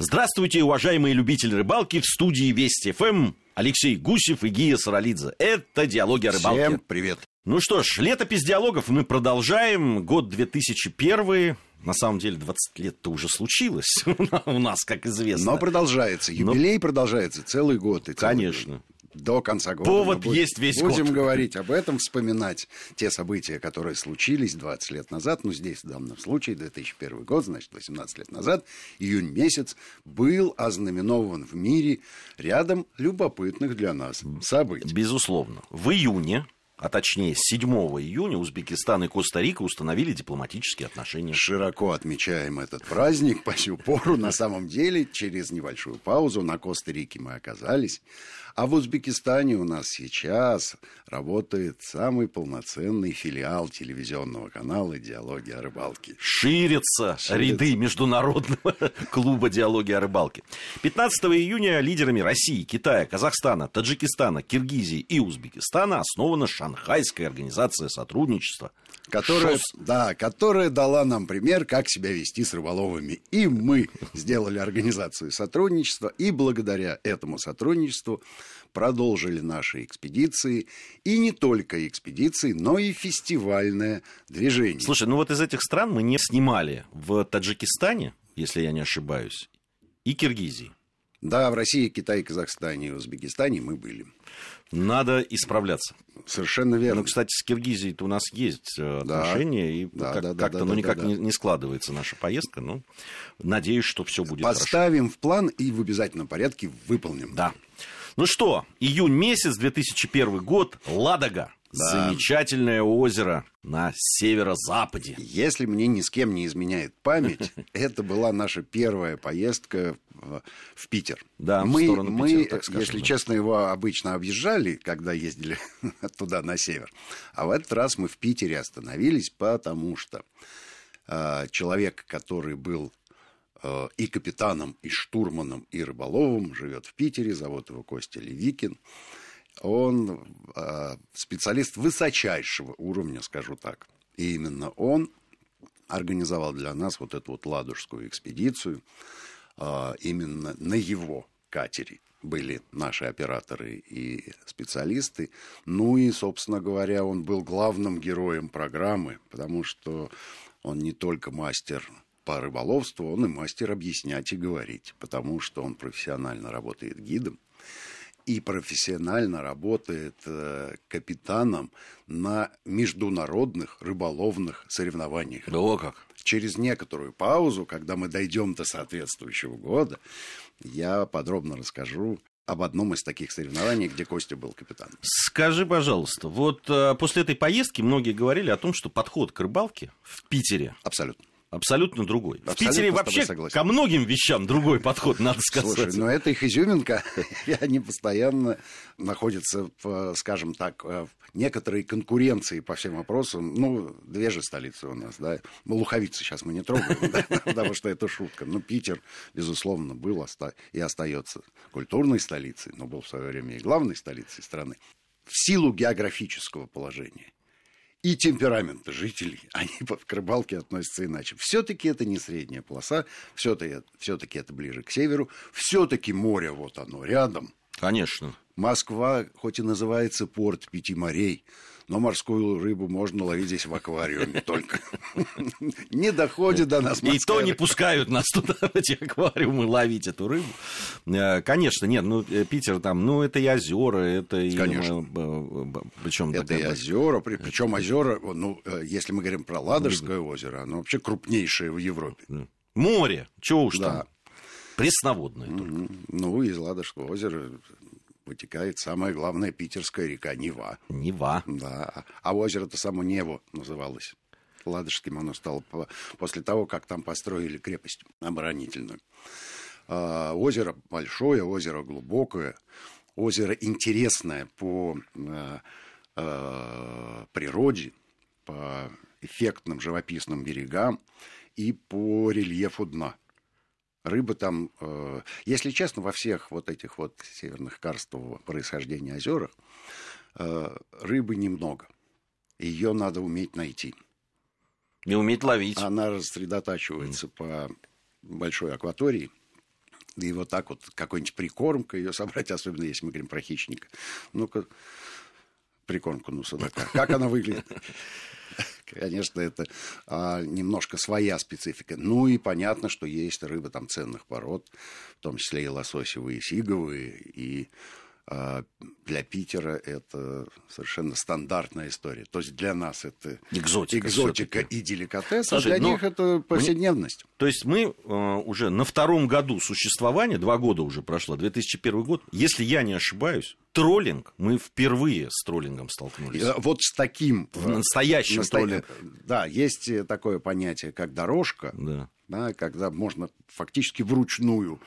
Здравствуйте, уважаемые любители рыбалки в студии Вести ФМ. Алексей Гусев и Гия Саралидзе. Это «Диалоги о рыбалке». Всем привет. Ну что ж, летопись диалогов мы продолжаем. Год 2001. На самом деле 20 лет-то уже случилось у нас, как известно. Но продолжается. Юбилей Но... продолжается целый год. И целый Конечно. Год до конца года. Повод будем, есть весь будем год. Будем говорить об этом, вспоминать те события, которые случились 20 лет назад. Ну, здесь в данном случае 2001 год, значит, 18 лет назад, июнь месяц, был ознаменован в мире рядом любопытных для нас событий. Безусловно. В июне а точнее 7 июня Узбекистан и Коста-Рика установили дипломатические отношения. Широко отмечаем этот праздник по сию пору. На самом деле, через небольшую паузу на Коста-Рике мы оказались. А в Узбекистане у нас сейчас работает самый полноценный филиал телевизионного канала «Диалоги о рыбалке». Ширятся, Ширятся. ряды международного клуба «Диалоги о рыбалке». 15 июня лидерами России, Китая, Казахстана, Таджикистана, Киргизии и Узбекистана основана Шанхайская организация сотрудничества которая, ШОС. да, которая дала нам пример, как себя вести с рыболовами. И мы сделали организацию сотрудничества, и благодаря этому сотрудничеству продолжили наши экспедиции. И не только экспедиции, но и фестивальное движение. Слушай, ну вот из этих стран мы не снимали в Таджикистане, если я не ошибаюсь, и Киргизии. Да, в России, Китае, Казахстане и Узбекистане мы были. Надо исправляться. Совершенно верно. Ну, кстати, с Киргизией-то у нас есть э, отношения, да, и да, как- да, да, как-то да, ну, да, никак да. Не, не складывается наша поездка. Ну, надеюсь, что все будет Поставим хорошо. в план и в обязательном порядке выполним. Да. Ну что, июнь месяц, 2001 год, Ладога. Да. Замечательное озеро на северо-западе. Если мне ни с кем не изменяет память, это была наша первая поездка в- в Питер. Да, в мы, сторону мы Питера, так скажем, если да. честно, его обычно объезжали, когда ездили туда, на север. А в этот раз мы в Питере остановились, потому что э, человек, который был и капитаном, и штурманом, и рыболовом, живет в Питере, зовут его Костя Левикин. Он э, специалист высочайшего уровня, скажу так. И именно он организовал для нас вот эту вот ладожскую экспедицию. А, именно на его катере были наши операторы и специалисты. Ну и, собственно говоря, он был главным героем программы, потому что он не только мастер по рыболовству, он и мастер объяснять и говорить, потому что он профессионально работает гидом и профессионально работает э, капитаном на международных рыболовных соревнованиях. Да о как. Через некоторую паузу, когда мы дойдем до соответствующего года, я подробно расскажу об одном из таких соревнований, где Костя был капитаном. Скажи, пожалуйста, вот э, после этой поездки многие говорили о том, что подход к рыбалке в Питере Абсолютно. Абсолютно другой. в Абсолютно Питере с тобой вообще согласен. ко многим вещам другой подход, надо сказать. Слушай, ну это их изюминка, и они постоянно находятся, в, скажем так, в некоторой конкуренции по всем вопросам. Ну, две же столицы у нас, да. Ну, Луховицы сейчас мы не трогаем, потому что это шутка. Но Питер, безусловно, был и остается культурной столицей, но был в свое время и главной столицей страны. В силу географического положения и темперамента жителей, они к рыбалке относятся иначе. Все-таки это не средняя полоса, все-таки это ближе к северу, все-таки море вот оно рядом. Конечно. Москва, хоть и называется порт пяти морей, но морскую рыбу можно ловить здесь в аквариуме только. Не доходит до нас И то не пускают нас туда, в эти аквариумы, ловить эту рыбу. Э, Конечно, нет, ну, э, Питер там, ну, это и озера, это и... Конечно. Причем Это и озера, причем озера, ну, э, если мы говорим про Ладожское озеро, оно вообще крупнейшее в Европе. Море, чего уж там. Пресноводное. только. Ну, из Ладожского озера вытекает самая главная питерская река Нева. Нева. Да. А озеро-то само Нево называлось. Ладожским оно стало по- после того, как там построили крепость оборонительную. А, озеро большое, озеро глубокое, озеро интересное по а, а, природе, по эффектным живописным берегам и по рельефу дна. Рыба там, э, если честно, во всех вот этих вот северных карстового происхождения озерах э, рыбы немного. Ее надо уметь найти. Не уметь ловить. Она рассредотачивается по большой акватории. И вот так вот какой-нибудь прикормка ее собрать, особенно если мы говорим про хищника. Ну-ка, прикормку ну судака. Как она выглядит? Конечно, это а, немножко своя специфика. Ну и понятно, что есть рыба там ценных пород, в том числе и лососевые, и сиговые, и для Питера это совершенно стандартная история. То есть для нас это экзотика, экзотика и деликатес, а Слушай, а для них это повседневность. Мне, то есть мы э, уже на втором году существования, два года уже прошло, 2001 год, если я не ошибаюсь, троллинг, мы впервые с троллингом столкнулись. Э, вот с таким... В настоящем настоя... троллинге. Да, есть такое понятие, как дорожка, да. Да, когда можно фактически вручную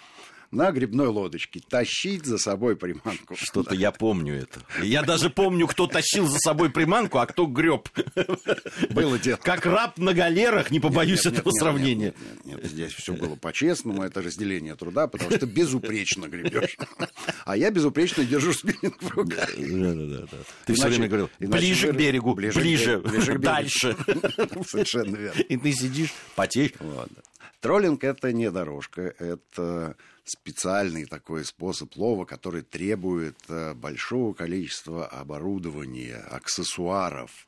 на грибной лодочке тащить за собой приманку. Что-то я помню это. Я даже помню, кто тащил за собой приманку, а кто греб. Было дело. Как раб на галерах, не побоюсь нет, нет, этого нет, сравнения. Нет, нет, здесь все было по-честному, это разделение труда, потому что безупречно гребешь. А я безупречно держу спиннинг в руках. Да, да, да. Ты все время говорил, ближе к берегу, ближе, дальше. Совершенно верно. И ты сидишь, потеешь. Троллинг это не дорожка, это специальный такой способ лова, который требует э, большого количества оборудования, аксессуаров.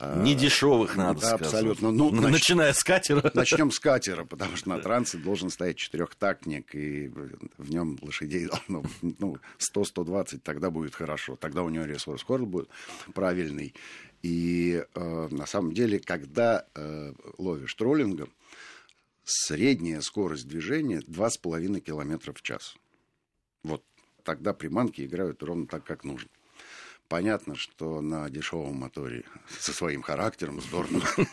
Э, Не дешевых, надо да, сказать. Абсолютно. Ну, нач... Начиная с катера. Начнем с катера, потому что на трансе должен стоять четырехтактник, и в нем лошадей должно ну, 100-120, тогда будет хорошо. Тогда у него ресурс скорость будет правильный. И э, на самом деле, когда э, ловишь троллингом, средняя скорость движения 2,5 км в час. Вот тогда приманки играют ровно так, как нужно. Понятно, что на дешевом моторе со своим характером здорово,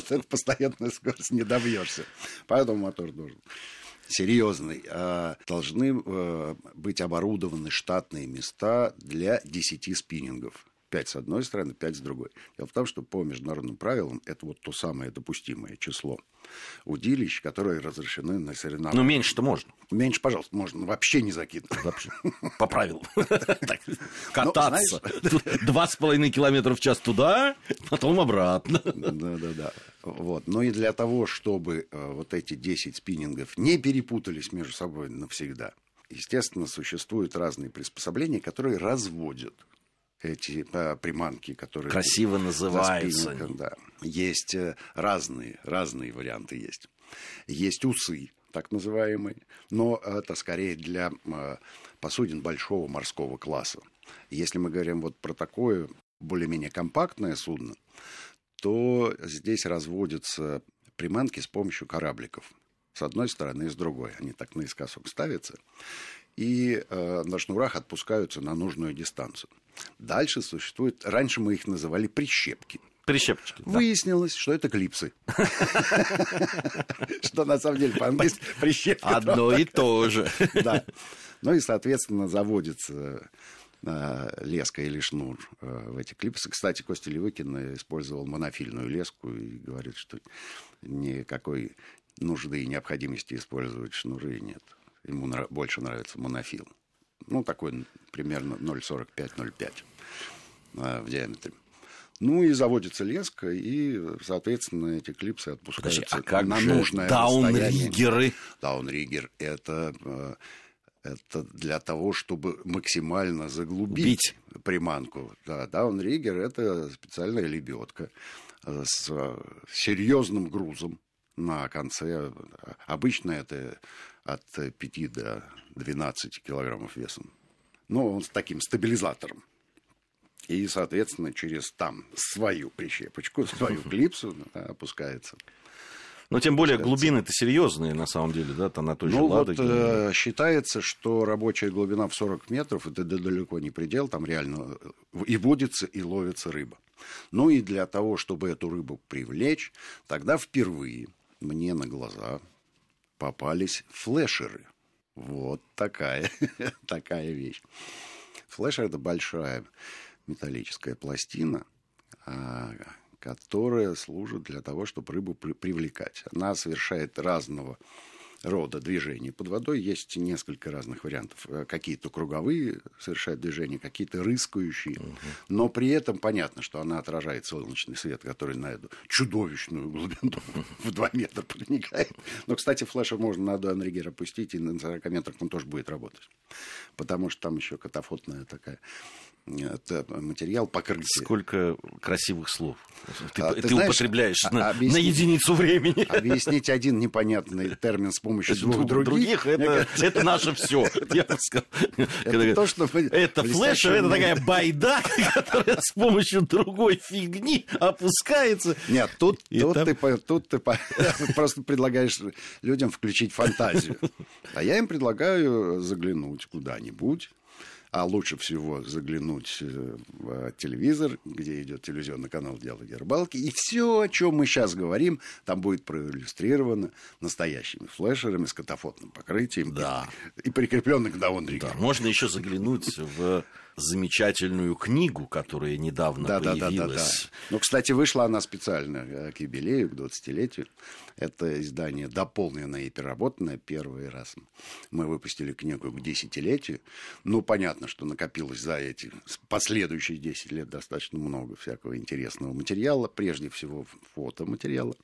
это постоянная скорость не добьешься. Поэтому мотор должен серьезный. А должны э, быть оборудованы штатные места для 10 спиннингов. 5 с одной стороны, 5 с другой. Дело в том, что по международным правилам это вот то самое допустимое число удилищ, которые разрешены на соревнованиях. Ну, меньше-то можно. Меньше, пожалуйста, можно вообще не закидывать. Вообще. По правилам. Кататься. Два с половиной километра в час туда, потом обратно. Да-да-да. Вот. Но и для того, чтобы э, вот эти 10 спиннингов не перепутались между собой навсегда, естественно, существуют разные приспособления, которые разводят эти да, приманки, которые... Красиво называются. Да. Есть э, разные, разные варианты есть. Есть усы, так называемые, но это скорее для э, посудин большого морского класса. Если мы говорим вот про такое более-менее компактное судно, то здесь разводятся приманки с помощью корабликов. С одной стороны и с другой. Они так наискосок ставятся. И э, на шнурах отпускаются на нужную дистанцию. Дальше существует, раньше мы их называли прищепки. Прищепочки. Выяснилось, что это клипсы. Что на самом деле по-английски прищепки. Одно и то же. Да. Ну и, соответственно, заводится э, леска или шнур э, в эти клипсы. Кстати, Костя Левыкин использовал монофильную леску и говорит, что никакой нужды и необходимости использовать шнуры нет. Ему больше нравится монофил ну, такой примерно 0,45-0,5 э, в диаметре. Ну и заводится леска, и, соответственно, эти клипсы отпускаются Подожди, а как на нужное даунриггеры? Даунриггер – это, э, это для того, чтобы максимально заглубить Бить. приманку. Да, даунриггер – это специальная лебедка э, с серьезным грузом на конце. Обычно это от 5 до 12 килограммов весом. Но он с таким стабилизатором. И, соответственно, через там свою прищепочку, свою клипсу да, опускается. Но тем более глубины-то серьезные, на самом деле, да, там на той ну, же вот, э, считается, что рабочая глубина в 40 метров, это далеко не предел, там реально и водится, и ловится рыба. Ну и для того, чтобы эту рыбу привлечь, тогда впервые мне на глаза попались флешеры. Вот такая, такая вещь. Флешер – это большая металлическая пластина, а, которая служит для того, чтобы рыбу привлекать. Она совершает разного рода движений под водой есть несколько разных вариантов. Э, какие-то круговые совершают движения, какие-то рыскающие. Угу. Но при этом понятно, что она отражает солнечный свет, который на эту чудовищную глубину в 2 метра проникает. Но, кстати, флешер можно на Reader опустить, и на 40 метрах он тоже будет работать. Потому что там еще катафотная такая это материал покрытия. Сколько красивых слов ты, а, ты, ты знаешь, употребляешь а, на, объяснить, на единицу времени. Объяснить один непонятный термин с помощью двух других. это, это наше все. Это то, что это флешер, это такая байда, которая с помощью другой фигни опускается. Нет, тут, тут, там... ты, тут ты просто предлагаешь людям включить фантазию. А я им предлагаю заглянуть куда-нибудь а лучше всего заглянуть э, в телевизор, где идет телевизионный канал «Диалоги рыбалки», и все, о чем мы сейчас говорим, там будет проиллюстрировано настоящими флешерами с катафотным покрытием да. и, и прикрепленным к даунриге. Да, можно еще заглянуть в замечательную книгу, которая недавно да, появилась. Да, да, да, да. Ну, кстати, вышла она специально э, к юбилею, к 20-летию. Это издание дополненное и переработанное первый раз. Мы выпустили книгу к десятилетию. Ну, понятно, что накопилось за эти последующие 10 лет достаточно много всякого интересного материала, прежде всего фотоматериала.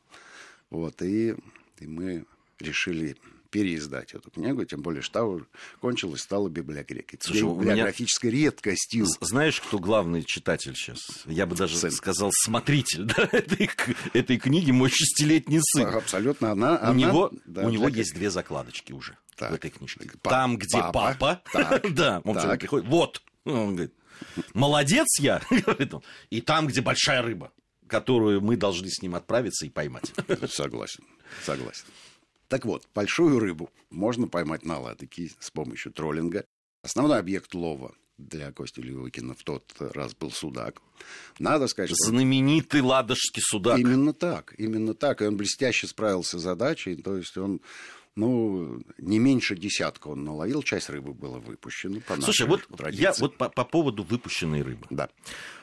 Вот, и, и мы решили переиздать эту книгу, тем более что кончилась, стала библиографией. Слушай, библиографической меня... редкостью. Знаешь, кто главный читатель сейчас? Я бы даже сын. сказал смотритель да, этой, этой книги, мой шестилетний сын. Абсолютно, она... У она, него, да, у него есть две закладочки уже так. в этой книжке. Па- Там, где папа, папа да, он так. приходит, вот, он говорит, молодец я, говорит он, и там, где большая рыба которую мы должны с ним отправиться и поймать. Согласен, согласен. Так вот, большую рыбу можно поймать на ладоке с помощью троллинга. Основной объект лова для Кости Левыкина в тот раз был судак. Надо сказать, что... Знаменитый ладожский судак. Именно так, именно так. И он блестяще справился с задачей. То есть он ну, не меньше десятка он наловил, часть рыбы была выпущена. По Слушай, вот традиции. я вот по, по поводу выпущенной рыбы. Да.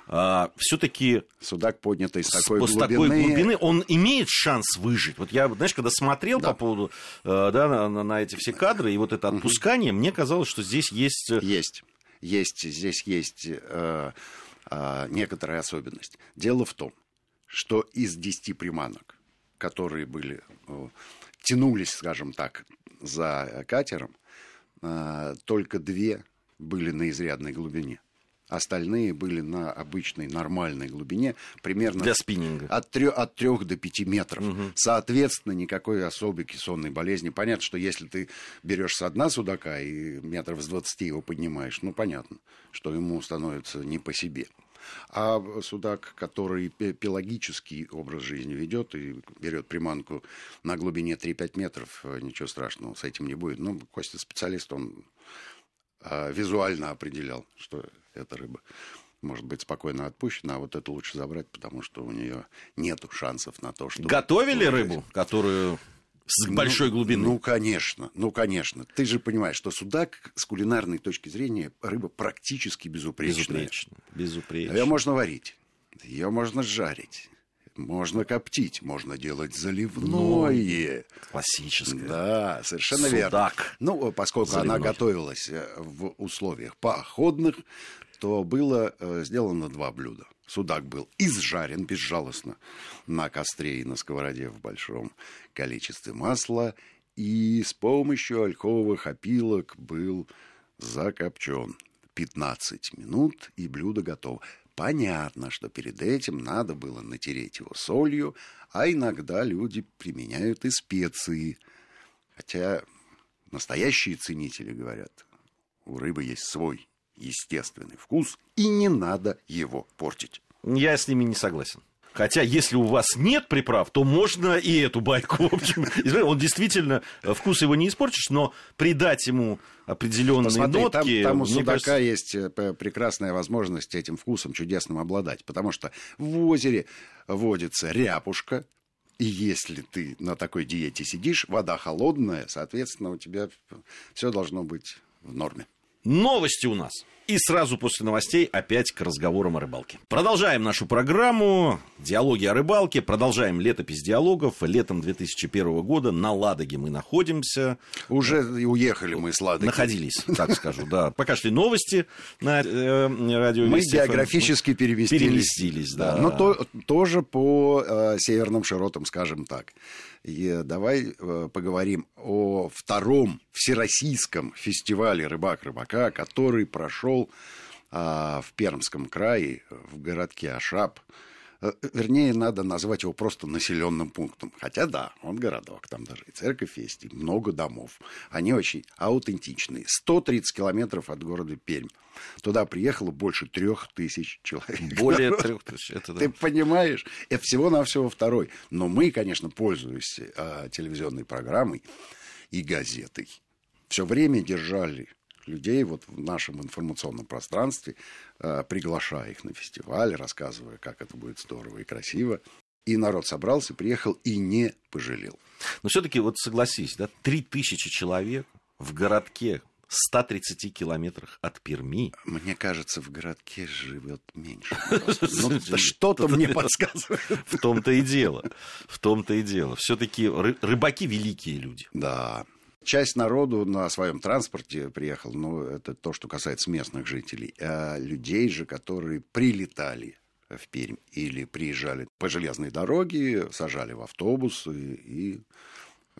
А, все-таки судак поднятый с такой, с, глубины... такой глубины, он имеет шанс выжить. Вот я, знаешь, когда смотрел да. по поводу э, да, на, на, на эти все кадры и вот это отпускание, угу. мне казалось, что здесь есть э, есть есть здесь есть э, э, некоторая особенность. Дело в том, что из 10 приманок, которые были тянулись, скажем так, за катером, а, только две были на изрядной глубине. Остальные были на обычной нормальной глубине, примерно Для спиннинга. От, 3, от 3 до 5 метров. Угу. Соответственно, никакой особой кессонной болезни. Понятно, что если ты берешь с дна судака и метров с 20 его поднимаешь, ну понятно, что ему становится не по себе. А судак, который пелагический образ жизни ведет и берет приманку на глубине 3-5 метров, э, ничего страшного с этим не будет. Ну, Костя специалист, он а, визуально определял, что эта рыба может быть спокойно отпущена, а вот это лучше забрать, потому что у нее нет шансов на то, что... Готовили рыбу, которую с ну, большой глубины. Ну, конечно, ну, конечно. Ты же понимаешь, что судак с кулинарной точки зрения рыба практически безупречная. Безупречно. Безупречно. Ее можно варить, ее можно жарить. Можно коптить, можно делать заливное. Ну, классическое. Да, совершенно Судак. верно. Ну, поскольку Заливной. она готовилась э, в условиях походных, то было э, сделано два блюда. Судак был изжарен безжалостно на костре и на сковороде в большом количестве масла, и с помощью ольховых опилок был закопчен. 15 минут, и блюдо готово. Понятно, что перед этим надо было натереть его солью, а иногда люди применяют и специи. Хотя настоящие ценители говорят, у рыбы есть свой естественный вкус, и не надо его портить. Я с ними не согласен. Хотя, если у вас нет приправ, то можно и эту байку. В общем, он действительно, вкус его не испортишь, но придать ему определенные Посмотри, нотки... Там, там у судака кажется... есть э, прекрасная возможность этим вкусом чудесным обладать. Потому что в озере водится ряпушка, и если ты на такой диете сидишь, вода холодная, соответственно, у тебя все должно быть в норме. Новости у нас. И сразу после новостей опять к разговорам о рыбалке. Продолжаем нашу программу «Диалоги о рыбалке». Продолжаем летопись диалогов. Летом 2001 года на Ладоге мы находимся. Уже уехали мы с Ладоги. Находились, так скажу, да. Пока шли новости на э, радио Мы географически переместились. Переместились, да. Но то, тоже по э, северным широтам, скажем так. И давай э, поговорим о втором всероссийском фестивале «Рыбак-рыбака», который прошел а, в Пермском крае, в городке Ашап. Э, вернее, надо назвать его просто населенным пунктом. Хотя да, он городок, там даже и церковь есть, и много домов. Они очень аутентичные. 130 километров от города Пермь. Туда приехало больше трех тысяч человек. Более трех тысяч. Это, да. Ты понимаешь? Это всего-навсего второй. Но мы, конечно, пользуясь э, телевизионной программой и газетой, все время держали людей вот в нашем информационном пространстве, э, приглашая их на фестиваль, рассказывая, как это будет здорово и красиво. И народ собрался, приехал и не пожалел. Но все-таки вот согласись, да, три тысячи человек в городке 130 километрах от Перми. Мне кажется, в городке живет меньше. Ну, что-то мне подсказывает. В том-то и дело. В том-то и дело. Все-таки рыбаки великие люди. Да. Часть народу на своем транспорте приехал, но это то, что касается местных жителей. А людей же, которые прилетали в Пермь или приезжали по железной дороге, сажали в автобус и, и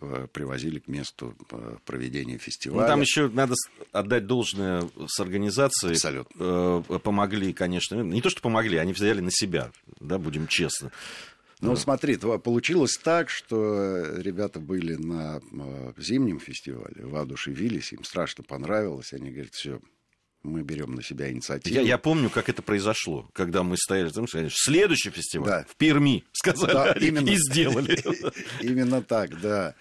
Э, привозили к месту э, проведения фестиваля. Ну, там еще надо отдать должное с организацией. Абсолютно. Э, помогли, конечно. Не то, что помогли, они взяли на себя, да, будем честны. Ну, смотри, получилось так, что ребята были на зимнем фестивале, воодушевились, им страшно понравилось. Они говорят, все, мы берем на себя инициативу. Я, я помню, как это произошло, когда мы стояли, там, сказали, следующий фестиваль да. в Перми, сказали, да, именно, и сделали. Именно так, да.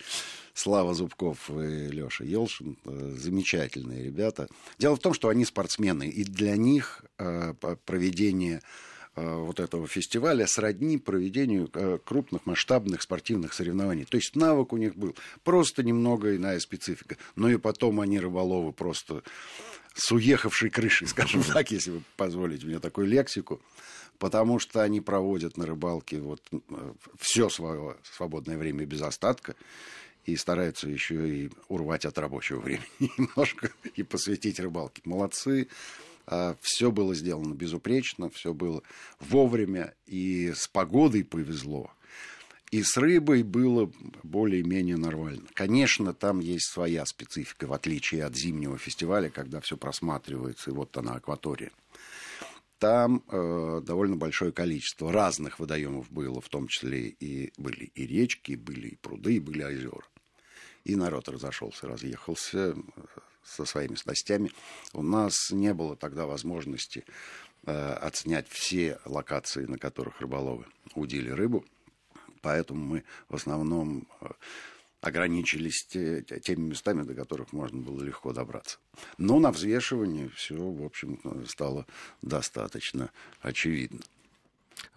Слава Зубков и Леша Елшин, э, замечательные ребята. Дело в том, что они спортсмены, и для них э, проведение э, вот этого фестиваля сродни проведению крупных масштабных спортивных соревнований. То есть навык у них был, просто немного иная специфика. Но и потом они рыболовы просто с уехавшей крышей, скажем так, если вы позволите мне такую лексику, потому что они проводят на рыбалке вот все свое свободное время без остатка и стараются еще и урвать от рабочего времени немножко и посвятить рыбалке. Молодцы. А, все было сделано безупречно, все было вовремя, и с погодой повезло. И с рыбой было более-менее нормально. Конечно, там есть своя специфика, в отличие от зимнего фестиваля, когда все просматривается, и вот она акватория. Там э, довольно большое количество разных водоемов было, в том числе и были и речки, были и пруды, и были озера. И народ разошелся, разъехался со своими снастями. У нас не было тогда возможности э, отснять все локации, на которых рыболовы удили рыбу поэтому мы в основном э, ограничились теми местами, до которых можно было легко добраться. Но на взвешивании все, в общем, стало достаточно очевидно.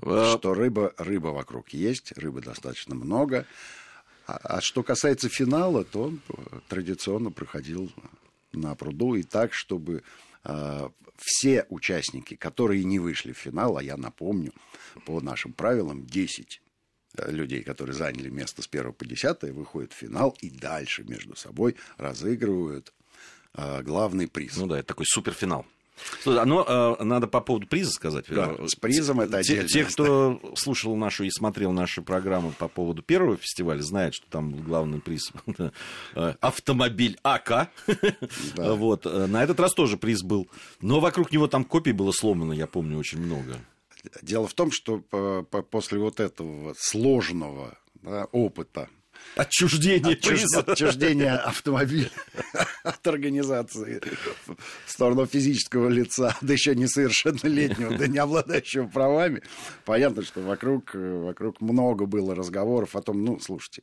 Well... Что рыба, рыба вокруг есть, рыбы достаточно много. А, а что касается финала, то он э, традиционно проходил на пруду и так, чтобы э, все участники, которые не вышли в финал, а я напомню, по нашим правилам 10 людей, которые заняли место с 1 по 10, выходят в финал и дальше между собой разыгрывают э, главный приз. Ну да, это такой суперфинал. Слушай, но э, надо по поводу приза сказать. Да, с призом это отдельно. Те, те, кто слушал нашу и смотрел наши программы по поводу первого фестиваля, знают, что там главный приз э, автомобиль АК. Да. вот. Э, на этот раз тоже приз был. Но вокруг него там копий было сломано, я помню, очень много. Дело в том, что после вот этого сложного да, опыта Отчуждение приза. Отчуждение автомобиля от организации в сторону физического лица, да еще несовершеннолетнего, да не обладающего правами. Понятно, что вокруг, вокруг много было разговоров о том, ну, слушайте,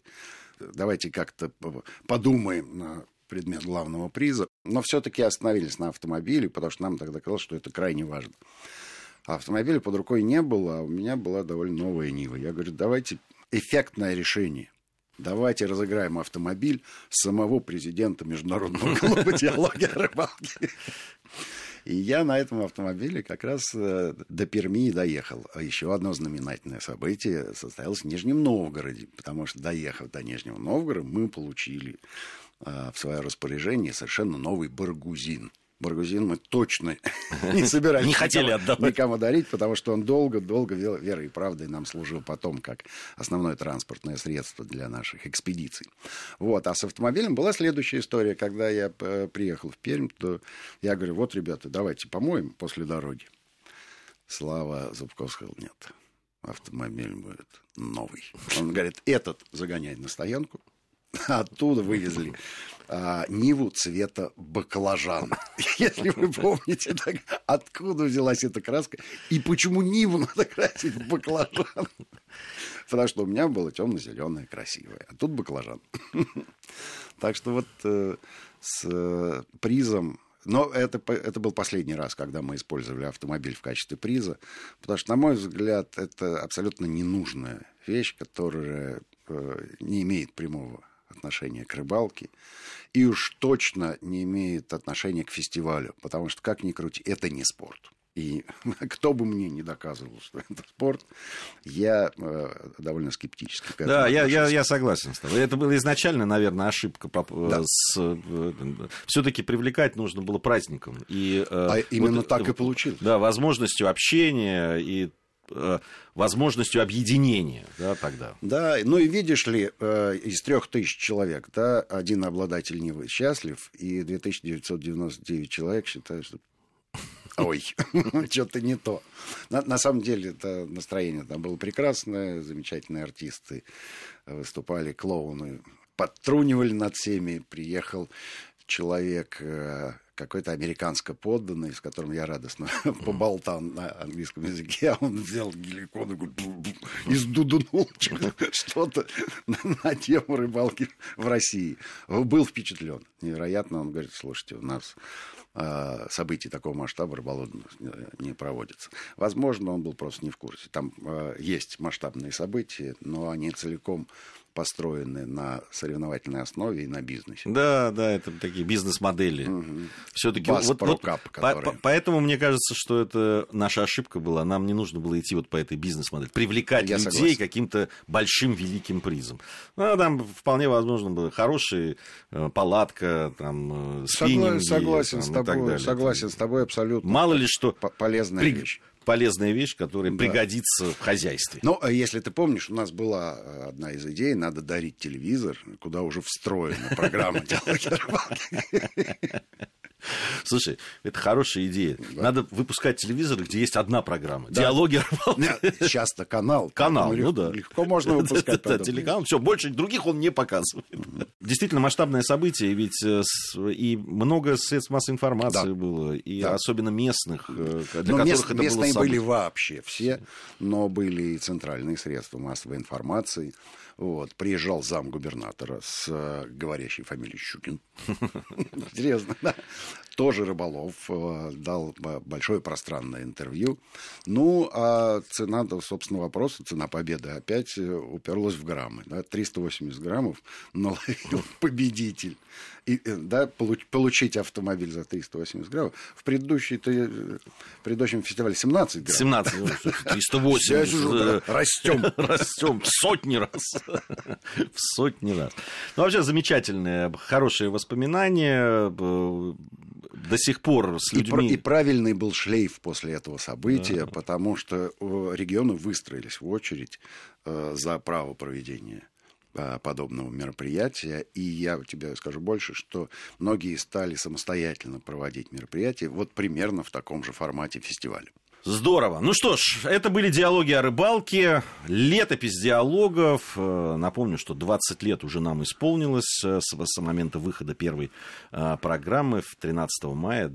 давайте как-то подумаем на предмет главного приза. Но все-таки остановились на автомобиле, потому что нам тогда казалось, что это крайне важно. А автомобиля под рукой не было, а у меня была довольно новая Нива. Я говорю, давайте эффектное решение. Давайте разыграем автомобиль самого президента Международного клуба диалоги о рыбалке. И я на этом автомобиле как раз э, до Перми доехал. А еще одно знаменательное событие состоялось в Нижнем Новгороде, потому что, доехав до Нижнего Новгорода, мы получили э, в свое распоряжение совершенно новый баргузин – Баргузин мы точно не собирались не хотели отдавать. никому дарить, потому что он долго-долго верой и правдой нам служил потом как основное транспортное средство для наших экспедиций. Вот. А с автомобилем была следующая история. Когда я э, приехал в Пермь, то я говорю, вот, ребята, давайте помоем после дороги. Слава Зубков сказал, нет, автомобиль будет новый. Он говорит, этот загоняй на стоянку, оттуда вывезли а, Ниву цвета баклажан. Если вы помните, так, откуда взялась эта краска и почему Ниву надо красить в баклажан. Потому что у меня было темно-зеленое, красивое, а тут баклажан. Так что вот э, с э, призом но это, это был последний раз, когда мы использовали автомобиль в качестве приза, потому что, на мой взгляд, это абсолютно ненужная вещь, которая э, не имеет прямого отношения к рыбалке и уж точно не имеет отношения к фестивалю, потому что, как ни крути, это не спорт. И кто бы мне не доказывал, что это спорт, я э, довольно скептически Да, я, я, я согласен с тобой. Это была изначально, наверное, ошибка. Да. С, э, все-таки привлекать нужно было праздником. И, э, а именно вот, так и получилось. Да, возможностью общения и Э, возможностью объединения да, тогда. Да, ну и видишь ли, э, из трех тысяч человек, да, один обладатель не счастлив, и 2999 человек считают, что Ой, что-то не то. На, на самом деле, это настроение там было прекрасное, замечательные артисты выступали, клоуны подтрунивали над всеми. Приехал человек э, какой-то американско подданный, с которым я радостно поболтал на английском языке, а он взял геликон и сдудунул что-то на тему рыбалки в России. Был впечатлен. Невероятно, он говорит, слушайте, у нас а, событий такого масштаба рыболовных не проводится. Возможно, он был просто не в курсе. Там а, есть масштабные события, но они целиком построены на соревновательной основе и на бизнесе. Да, да, это такие бизнес-модели. Угу. Все-таки вот, вот, который... по, поэтому мне кажется, что это наша ошибка была. Нам не нужно было идти вот по этой бизнес-модели, привлекать Я людей согласен. каким-то большим великим призом. Ну, там вполне возможно было хорошая э, палатка, там э, спиннинги, согласен там, с тобой, согласен с тобой абсолютно. Мало ли что полезная при... вещь полезная вещь, которая да. пригодится в хозяйстве. Но а если ты помнишь, у нас была э, одна из идей, надо дарить телевизор, куда уже встроена программа «Диалоги Слушай, это хорошая идея. Да. Надо выпускать телевизор, где есть одна программа. Да. Диалоги Часто канал. Канал, ну да. Легко можно выпускать. Да, телеканал. Все, больше других он не показывает. Действительно масштабное событие, ведь э, и много средств массовой информации было, и особенно местных, э, для которых это Местные были вообще все, но были и центральные средства массовой информации. Вот, приезжал зам губернатора с э, говорящей фамилией Щукин. Интересно, да. Тоже Рыболов э, дал большое пространное интервью. Ну, а цена, собственно, вопроса, цена победы опять э, уперлась в граммы. Да, 380 граммов наловил победитель и, э, да, получить автомобиль за 380 граммов. В предыдущей, в предыдущем фестивале 17 граммов. 17, 380. Растем. Растем в сотни раз. В сотни раз. Ну, вообще, замечательные, хорошие воспоминания до сих пор с людьми... И, и правильный был шлейф после этого события, да. потому что регионы выстроились в очередь э, за право проведения Э, подобного мероприятия. И я тебе скажу больше, что многие стали самостоятельно проводить мероприятия вот примерно в таком же формате фестиваля. Здорово. Ну что ж, это были диалоги о рыбалке, летопись диалогов. Э, напомню, что 20 лет уже нам исполнилось э, с момента выхода первой программы в 13 мая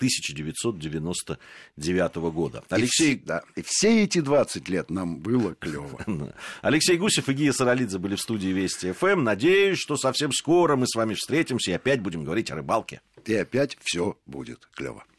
1999 года. Алексей... И, да, и все эти 20 лет нам было клево. Алексей Гусев и Гия Саралидзе были в студии Вести ФМ. Надеюсь, что совсем скоро мы с вами встретимся и опять будем говорить о рыбалке. И опять все будет клево.